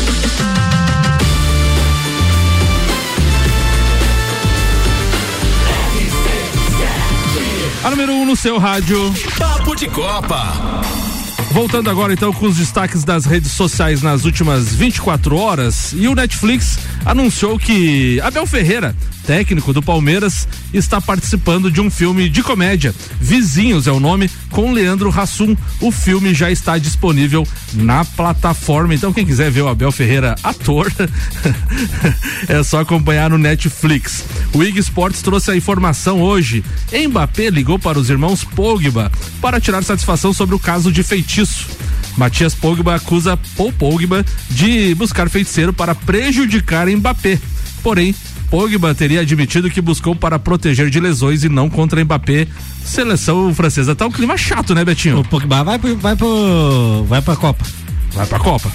A número 1 um no seu rádio. Papo de Copa. Voltando agora então com os destaques das redes sociais nas últimas 24 horas, e o Netflix anunciou que Abel Ferreira, técnico do Palmeiras, está participando de um filme de comédia. Vizinhos é o nome, com Leandro Hassum. O filme já está disponível na plataforma. Então, quem quiser ver o Abel Ferreira ator, é só acompanhar no Netflix. O IG Sports trouxe a informação hoje. Mbappé ligou para os irmãos Pogba para tirar satisfação sobre o caso de feitiço. Matias Pogba acusa Paul Pogba de buscar feiticeiro para prejudicar Mbappé. Porém, Pogba teria admitido que buscou para proteger de lesões e não contra Mbappé. Seleção francesa tá um clima chato, né, Betinho? O Pogba vai pro, vai pro, vai pra Copa. Vai pra Copa.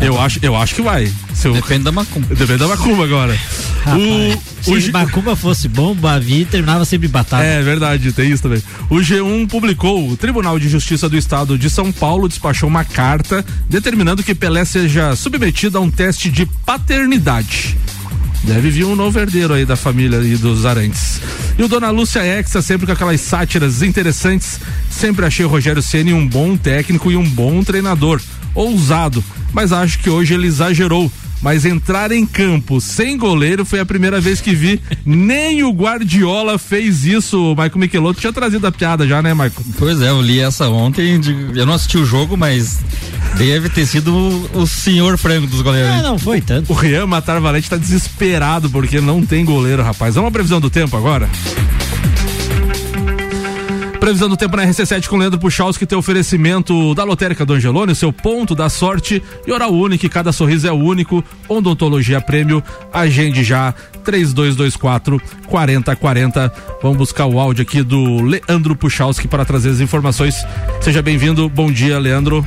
Eu acho, eu acho que vai. Eu... Depende da macumba. Depende da macumba agora. Rapaz, o, se o macumba fosse bom, Bavi terminava sempre batata. É verdade, tem isso também. O G1 publicou, o Tribunal de Justiça do Estado de São Paulo despachou uma carta determinando que Pelé seja submetido a um teste de paternidade. Deve vir um novo herdeiro aí da família e dos Arantes. E o Dona Lúcia Exa, sempre com aquelas sátiras interessantes. Sempre achei o Rogério Ceni um bom técnico e um bom treinador. Ousado, mas acho que hoje ele exagerou mas entrar em campo sem goleiro foi a primeira vez que vi. Nem o Guardiola fez isso. O Michael Michelotto tinha trazido a piada já, né, Michael? Pois é, eu li essa ontem. Eu não assisti o jogo, mas deve ter sido o, o senhor frango dos goleiros. É, não foi tanto. O Rian Matar Valente tá desesperado porque não tem goleiro, rapaz. Vamos à previsão do tempo agora? Previsão do tempo na RC7 com Leandro Puchalski, tem oferecimento da Lotérica do Angelone, seu ponto da sorte e Oral Único, cada sorriso é único. Odontologia Prêmio, agende já 3224 4040. Vamos buscar o áudio aqui do Leandro Puchalski para trazer as informações. Seja bem-vindo. Bom dia, Leandro.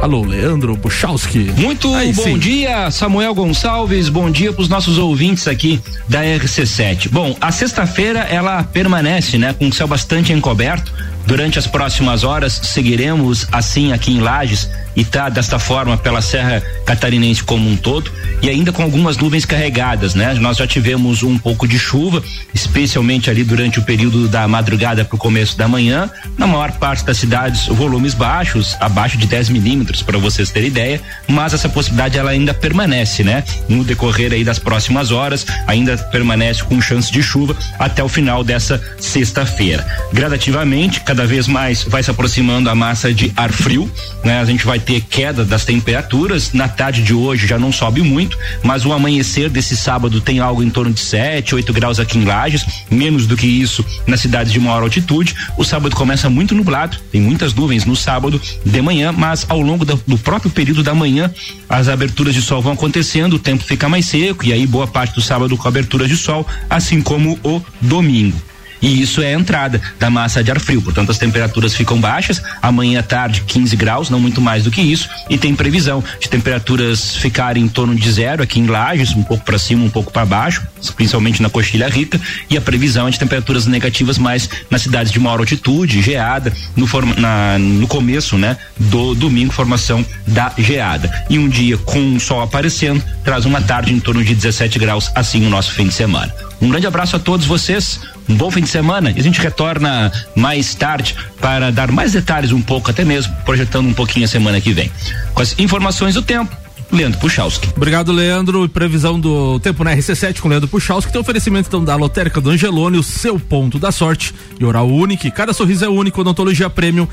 Alô, Leandro Buchalski. Muito Aí, bom sim. dia, Samuel Gonçalves. Bom dia para os nossos ouvintes aqui da RC7. Bom, a sexta-feira ela permanece, né, com o céu bastante encoberto. Durante as próximas horas seguiremos assim aqui em Lages e tá desta forma pela Serra Catarinense como um todo e ainda com algumas nuvens carregadas, né? Nós já tivemos um pouco de chuva, especialmente ali durante o período da madrugada para o começo da manhã. Na maior parte das cidades, volumes baixos, abaixo de 10 milímetros, para vocês terem ideia, mas essa possibilidade ela ainda permanece, né? No decorrer aí das próximas horas, ainda permanece com chance de chuva até o final dessa sexta-feira. Gradativamente, cada vez mais vai se aproximando a massa de ar frio, né? A gente vai ter queda das temperaturas. Na tarde de hoje já não sobe muito, mas o amanhecer desse sábado tem algo em torno de 7, 8 graus aqui em Lages, menos do que isso nas cidades de maior altitude. O sábado começa muito nublado, tem muitas nuvens no sábado de manhã, mas ao longo do, do próprio período da manhã as aberturas de sol vão acontecendo, o tempo fica mais seco e aí boa parte do sábado com aberturas de sol, assim como o domingo e isso é a entrada da massa de ar frio. Portanto, as temperaturas ficam baixas. Amanhã à tarde, 15 graus, não muito mais do que isso. E tem previsão de temperaturas ficarem em torno de zero aqui em Lages, um pouco para cima, um pouco para baixo, principalmente na Coxilha Rica. E a previsão é de temperaturas negativas mais nas cidades de maior altitude, geada, no, forma, na, no começo, né, do domingo, formação da geada. E um dia com o sol aparecendo, traz uma tarde em torno de 17 graus, assim o nosso fim de semana. Um grande abraço a todos vocês, um bom fim de semana e a gente retorna mais tarde para dar mais detalhes um pouco, até mesmo projetando um pouquinho a semana que vem. Com as informações do tempo, Leandro Puchalski. Obrigado, Leandro. Previsão do tempo na RC7 com Leandro Puchalski. Tem oferecimento então da Lotérica do Angelone, o seu ponto da sorte. E oral único, cada sorriso é único. Odontologia Prêmio.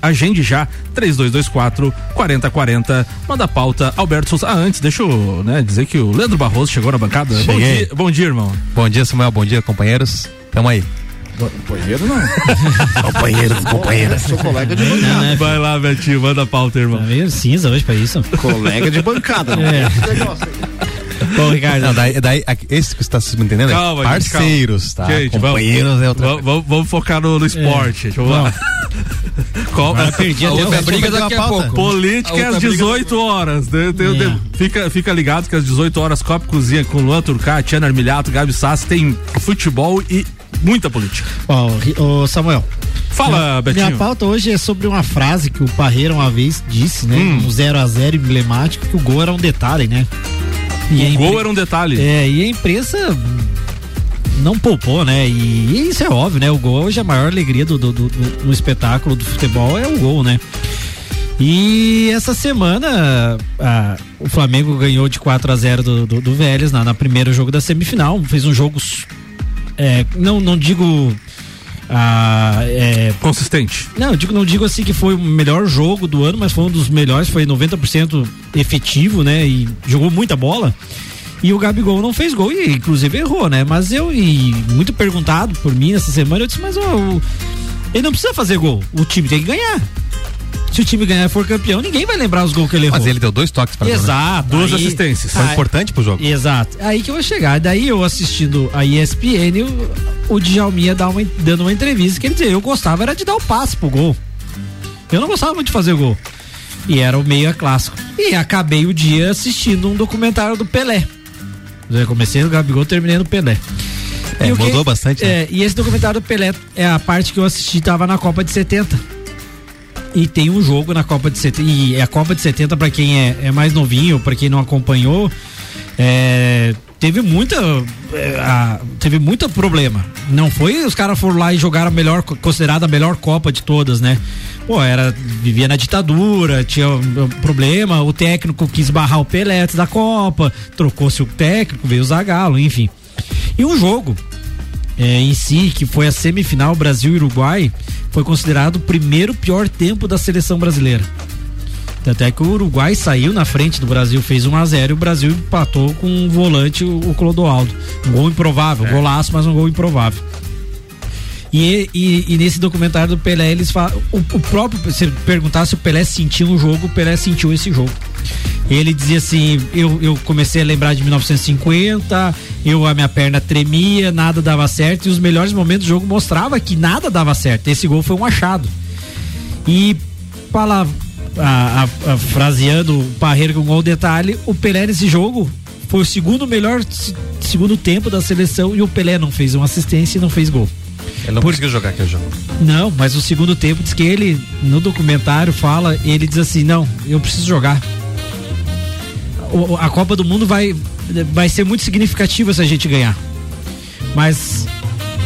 Agende já 3224 4040. Manda pauta, Alberto Souza. Ah, antes, deixa eu né, dizer que o Leandro Barroso chegou na bancada. Bom dia, bom dia, irmão. Bom dia, Samuel. Bom dia, companheiros. Tamo aí. Companheiro não. companheiro, companheira. Sou colega de bancada. Não, né? Vai lá, Betinho, manda a pauta, irmão. Tá meio cinza hoje pra isso. Colega de bancada, não é. Bom, Ricardo. Não, daí, daí, esse que você está se entendendo é calma, parceiros, gente, tá? Gente, Companheiros vamos, é outra vamos, vamos, focar no, no esporte. É. Deixa eu lá. Qual? Perdi a, a briga daqui a pouco. Política é às 18 horas. De, de, de, fica, fica ligado que às 18 horas Copa Cozinha com Luan Turcati, Tiana Armiliato, Gabi Sassi tem futebol e muita política. Ó, oh, Samuel. Fala, minha, Betinho. Minha pauta hoje é sobre uma frase que o Parreira uma vez disse, né? Hum. Um 0 a 0 emblemático, que o gol era um detalhe, né? E o gol era um detalhe. É, e a imprensa não poupou, né? E, e, isso é óbvio, né? O gol hoje é a maior alegria do, do, do, do espetáculo do futebol é o gol, né? E essa semana a, o Flamengo ganhou de 4 a 0 do, do, do Vélez na, na primeiro jogo da semifinal. Fez um jogo é, não, não digo. Ah, é, Consistente. Não, digo, não digo assim que foi o melhor jogo do ano, mas foi um dos melhores, foi 90% efetivo, né? E jogou muita bola. E o Gabigol não fez gol, e inclusive errou, né? Mas eu, e muito perguntado por mim essa semana, eu disse, mas ó, ele não precisa fazer gol, o time tem que ganhar se o time ganhar e for campeão, ninguém vai lembrar os gols que ele errou. Mas ele deu dois toques para Exato. Né? Duas aí, assistências. Foi importante pro jogo. Exato. Aí que eu vou chegar. Daí eu assistindo a ESPN, o, o Djalminha dá uma, dando uma entrevista que ele dizia, eu gostava era de dar o passe pro gol. Eu não gostava muito de fazer gol. E era o meia clássico. E acabei o dia assistindo um documentário do Pelé. Eu comecei no Gabigol, terminei no Pelé. É, mudou que, bastante. Né? É, e esse documentário do Pelé é a parte que eu assisti, tava na Copa de 70 e tem um jogo na Copa de 70. E a Copa de 70, para quem é, é, mais novinho, para quem não acompanhou, é, teve muita é, teve muito problema. Não foi os caras foram lá e jogaram a melhor considerada a melhor Copa de todas, né? Pô, era vivia na ditadura, tinha um problema, o técnico quis barrar o Pelé da Copa, trocou-se o técnico, veio o Zagallo, enfim. E um jogo é, em si, que foi a semifinal Brasil e Uruguai, foi considerado o primeiro pior tempo da seleção brasileira. Tanto é que o Uruguai saiu na frente do Brasil, fez 1 a 0 e o Brasil empatou com um volante, o, o Clodoaldo. Um gol improvável, é. golaço, mas um gol improvável. E, e, e, nesse documentário do Pelé, eles falam. O, o, próprio, se perguntar se o Pelé sentiu um jogo, o Pelé sentiu esse jogo. Ele dizia assim: eu, eu comecei a lembrar de 1950, eu a minha perna tremia, nada dava certo, e os melhores momentos do jogo mostrava que nada dava certo. Esse gol foi um achado. E palavra, a, a, a, fraseando o Parreira com gol detalhe, o Pelé nesse jogo foi o segundo melhor segundo tempo da seleção e o Pelé não fez uma assistência e não fez gol. Ele não Por... conseguiu jogar aquele jogo. Não, mas o segundo tempo diz que ele, no documentário, fala, ele diz assim, não, eu preciso jogar. O, a Copa do Mundo vai, vai ser muito significativa se a gente ganhar. Mas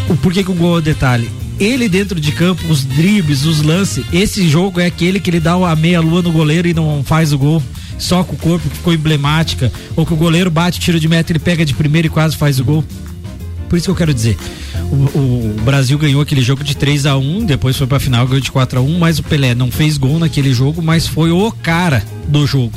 o porquê que o gol é o detalhe? Ele dentro de campo, os dribles, os lances, esse jogo é aquele que ele dá a meia lua no goleiro e não faz o gol só com o corpo que ficou emblemática, ou que o goleiro bate, tiro de meta, ele pega de primeiro e quase faz o gol. Por isso que eu quero dizer, o, o, Brasil ganhou aquele jogo de 3 a 1 depois foi pra final, ganhou de 4 a 1 mas o Pelé não fez gol naquele jogo, mas foi o cara do jogo.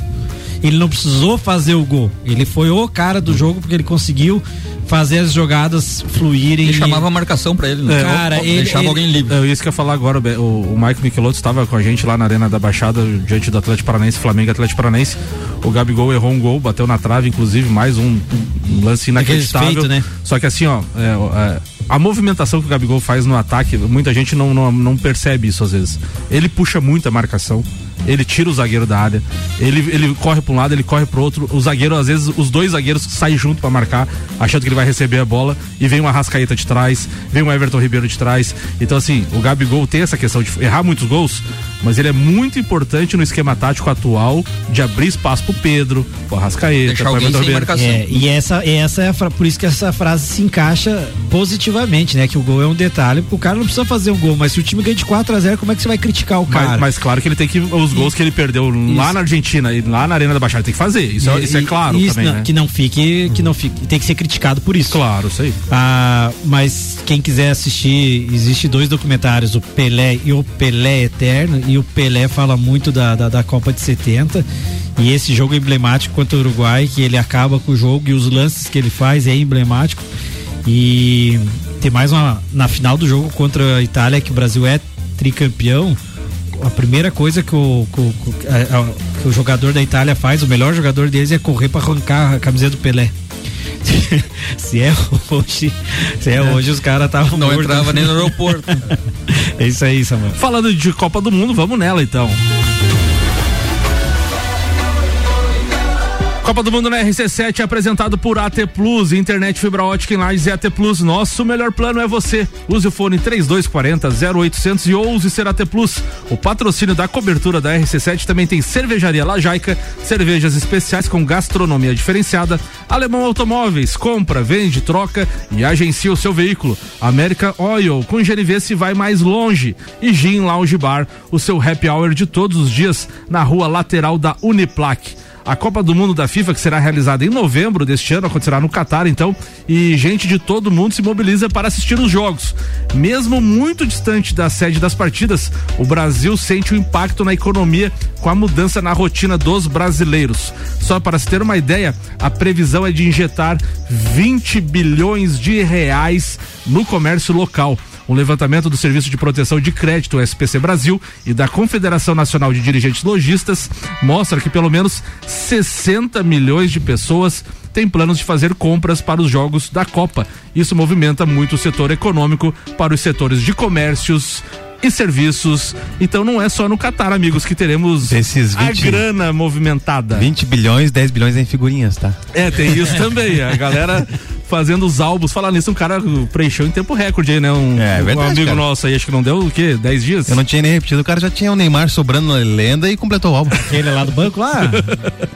Ele não precisou fazer o gol, ele foi o cara do jogo porque ele conseguiu fazer as jogadas fluírem. Ele chamava a marcação para ele, né? Cara, ele, deixava ele, alguém livre. É isso que eu ia falar agora, o, o Mike Michelotto estava com a gente lá na Arena da Baixada, diante do Atlético Paranaense, Flamengo Atlético Paranaense. O Gabigol errou um gol, bateu na trave, inclusive, mais um, um lance inacreditável. Respeito, né? Só que assim, ó, é, é, a movimentação que o Gabigol faz no ataque, muita gente não, não, não percebe isso às vezes. Ele puxa muita marcação ele tira o zagueiro da área, ele, ele corre para um lado, ele corre para outro. O zagueiro, às vezes, os dois zagueiros saem junto para marcar, achando que ele vai receber a bola, e vem uma Rascaeta de trás, vem um Everton Ribeiro de trás. Então, assim, o Gabigol tem essa questão de errar muitos gols, mas ele é muito importante no esquema tático atual de abrir espaço pro Pedro, pro Rascaeta, pro Everton Ribeiro. É, e essa, essa é a, por isso que essa frase se encaixa positivamente, né? Que o gol é um detalhe, o cara não precisa fazer um gol, mas se o time ganha de 4 a 0 como é que você vai criticar o cara? Mas, mas claro que ele tem que os gols que ele perdeu isso. lá na Argentina e lá na Arena da Baixada tem que fazer. Isso, é, e, isso é claro isso também, não, né? Que não fique, que não fique, tem que ser criticado por isso. Claro, isso aí. Ah, mas quem quiser assistir, existe dois documentários, o Pelé e o Pelé Eterno, e o Pelé fala muito da, da, da Copa de 70 e esse jogo é emblemático contra o Uruguai, que ele acaba com o jogo e os lances que ele faz é emblemático. E tem mais uma na final do jogo contra a Itália que o Brasil é tricampeão a primeira coisa que o, que, o, que o jogador da Itália faz, o melhor jogador deles é correr para arrancar a camiseta do Pelé. se é hoje, se é, é. hoje os caras estavam não mortos. entrava nem no aeroporto. é isso aí, Samuel. Falando de Copa do Mundo, vamos nela então. Copa do Mundo na RC7 é apresentado por AT Plus, internet fibra ótica em Lages e AT Plus. Nosso melhor plano é você. Use o fone 3240 0800 e ouse ser AT Plus. O patrocínio da cobertura da RC7 também tem cervejaria Lajaica, cervejas especiais com gastronomia diferenciada, Alemão Automóveis, compra, vende, troca e agencia o seu veículo. América Oil, com GNV se vai mais longe. E Gin Lounge Bar, o seu happy hour de todos os dias na rua lateral da Uniplaque. A Copa do Mundo da FIFA, que será realizada em novembro deste ano, acontecerá no Catar, então, e gente de todo mundo se mobiliza para assistir os jogos. Mesmo muito distante da sede das partidas, o Brasil sente o impacto na economia com a mudança na rotina dos brasileiros. Só para se ter uma ideia, a previsão é de injetar 20 bilhões de reais no comércio local. Um levantamento do Serviço de Proteção de Crédito, SPC Brasil, e da Confederação Nacional de Dirigentes Logistas mostra que pelo menos 60 milhões de pessoas têm planos de fazer compras para os jogos da Copa. Isso movimenta muito o setor econômico para os setores de comércios, e serviços. Então não é só no Catar, amigos, que teremos Esses 20, a grana movimentada. 20 bilhões, 10 bilhões em figurinhas, tá? É, tem isso também. A galera fazendo os álbuns. Falar nisso, um cara preencheu em tempo recorde aí, né? Um, É, um verdade, amigo cara. nosso aí, acho que não deu o quê? 10 dias? Eu não tinha nem repetido, o cara já tinha o Neymar sobrando na lenda e completou o álbum. Aquele lá do banco lá?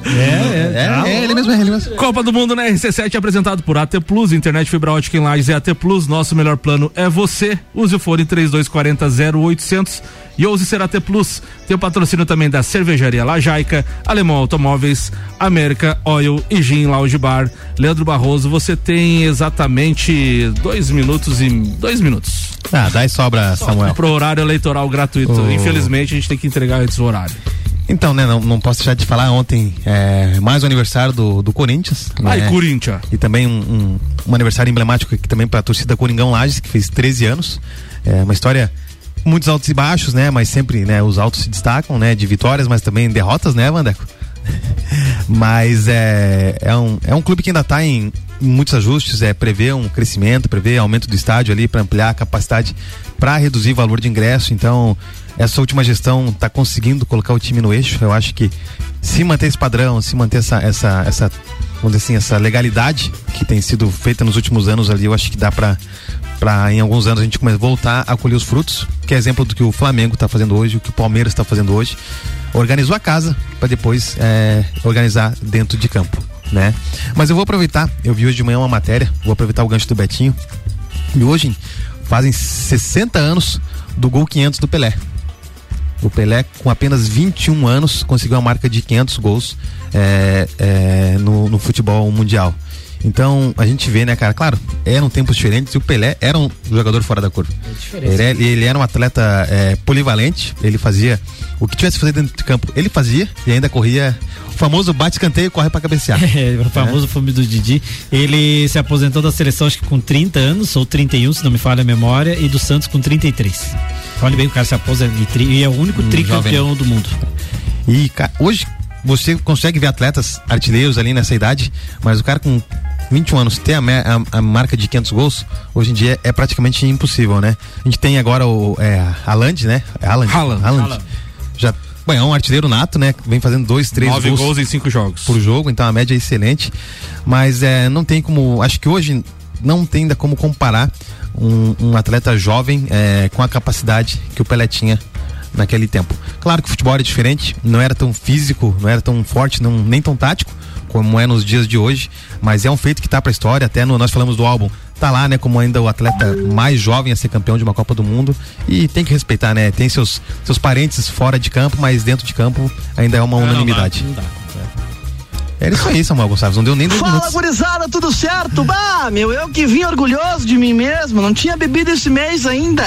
É, é, é, ele mesmo, é ele mesmo. Copa do Mundo na RC7 é apresentado por AT Plus, internet fibra ótica em Lages é AT Plus, nosso melhor plano é você. Use o fone 3240 0800 e ouse ser AT Plus. Tem o patrocínio também da Cervejaria Lajaica, Alemão Automóveis, América Oil e Gin Lounge Bar. Leandro Barroso, você tem exatamente dois minutos e dois minutos. Ah, dá e sobra, Samuel. Pro horário eleitoral gratuito. Oh. Infelizmente, a gente tem que entregar antes do horário. Então, né, não, não posso deixar de falar ontem, é, mais um aniversário do, do Corinthians. Ai, né? Corinthians. E também um, um, um aniversário emblemático aqui também para a torcida Coringão Lages, que fez 13 anos. É uma história muitos altos e baixos, né? Mas sempre, né, os altos se destacam, né? De vitórias, mas também derrotas, né, Vandeco? mas é, é, um, é um clube que ainda está em, muitos ajustes, é prevê um crescimento, prevê aumento do estádio ali para ampliar a capacidade para reduzir o valor de ingresso. Então, essa última gestão está conseguindo colocar o time no eixo. Eu acho que se manter esse padrão, se manter essa, essa, essa vamos dizer assim, essa legalidade que tem sido feita nos últimos anos ali, eu acho que dá para para em alguns anos a gente começar a voltar a colher os frutos, que é exemplo do que o Flamengo está fazendo hoje, o que o Palmeiras está fazendo hoje. Organizou a casa para depois é, organizar dentro de campo, né? Mas eu vou aproveitar, eu vi hoje de manhã uma matéria, vou aproveitar o gancho do Betinho. E hoje fazem 60 anos do gol 500 do Pelé. O Pelé, com apenas 21 anos, conseguiu a marca de 500 gols é, é, no, no futebol mundial. Então, a gente vê, né, cara? Claro, eram tempos diferentes e o Pelé era um jogador fora da curva. diferença. Ele, é- ele era um atleta é, polivalente, ele fazia o que tivesse que fazer dentro de campo, ele fazia e ainda corria o famoso bate-canteio e corre pra cabecear. É, o famoso filme do Didi. Ele se aposentou da seleção, acho que com 30 anos, ou 31, se não me falha a memória, e do Santos com 33. Olha bem, o cara se aposenta e, e é o único tricampeão do mundo. E hoje você consegue ver atletas artilheiros ali nessa idade, mas o cara com 21 anos ter a, a- a marca de 500 gols, hoje em dia é praticamente impossível, né? A gente tem agora o é, Haaland, né? É Haaland. Haaland. Haaland. Já bom, é um artilheiro nato, né? Vem fazendo dois, três Nove gols, gols em cinco jogos. por jogo, então a média é excelente. Mas é, não tem como. Acho que hoje não tem ainda como comparar um, um atleta jovem é, com a capacidade que o Pelé tinha naquele tempo. Claro que o futebol era diferente, não era tão físico, não era tão forte, não, nem tão tático como é nos dias de hoje, mas é um feito que tá pra história, até no, nós falamos do álbum, tá lá, né, como ainda o atleta mais jovem a ser campeão de uma Copa do Mundo e tem que respeitar, né, tem seus, seus parentes fora de campo, mas dentro de campo ainda é uma unanimidade. Era isso aí, Samuel Gonçalves, não deu nem dois Fala, minutos. gurizada, tudo certo? Bah, meu, eu que vim orgulhoso de mim mesmo, não tinha bebido esse mês ainda.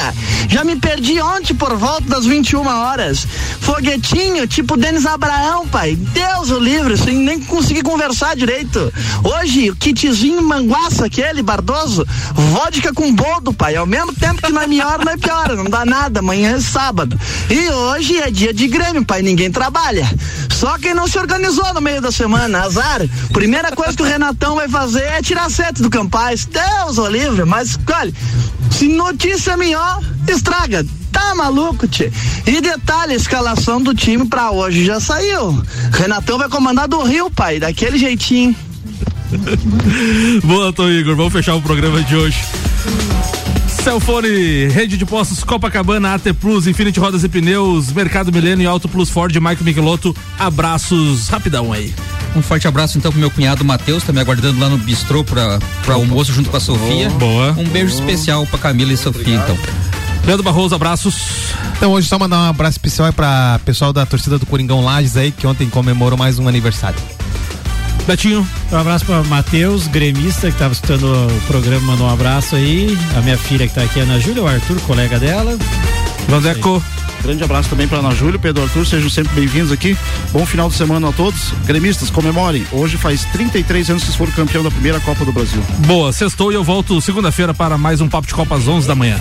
Já me perdi ontem por volta das 21 horas. Foguetinho, tipo Denis Abraão, pai. Deus o livre, sem nem conseguir conversar direito. Hoje, o kitzinho manguaça aquele, bardoso, vodka com boldo, pai. Ao mesmo tempo que não é melhor, não é pior, não dá nada. Amanhã é sábado. E hoje é dia de Grêmio, pai. Ninguém trabalha. Só quem não se organizou no meio da semana, azar. Primeira coisa que o Renatão vai fazer é tirar sete do Campaz. Deus o livre, mas olha, se notícia melhor, estraga. Tá maluco, tchê? E detalhe, a escalação do time pra hoje já saiu. Renatão vai comandar do Rio, pai, daquele jeitinho. Boa, Tom Igor. Vamos fechar o programa de hoje. Celfone, Rede de Postos Copacabana, AT Plus, Infinity Rodas e Pneus, Mercado Milênio e Auto Plus Ford, Mike Michelotto. Abraços rapidão aí. Um forte abraço então pro meu cunhado Matheus, tá me aguardando lá no bistrô pra, pra almoço junto com a Sofia. Boa. Um beijo especial pra Camila e Sofia, então. Leandro Barroso, abraços. Então hoje só mandar um abraço especial aí pra pessoal da torcida do Coringão Lages aí, que ontem comemorou mais um aniversário. Betinho. Um abraço para Matheus, gremista, que estava escutando o programa, mandou um abraço aí. A minha filha que tá aqui, Ana Júlia, o Arthur, colega dela. Vandeco. Grande abraço também para Ana Júlia, Pedro Arthur, sejam sempre bem-vindos aqui. Bom final de semana a todos. Gremistas, comemorem. Hoje faz 33 anos que foram campeão da primeira Copa do Brasil. Boa, sextou e eu volto segunda-feira para mais um Papo de Copa às 11 da manhã.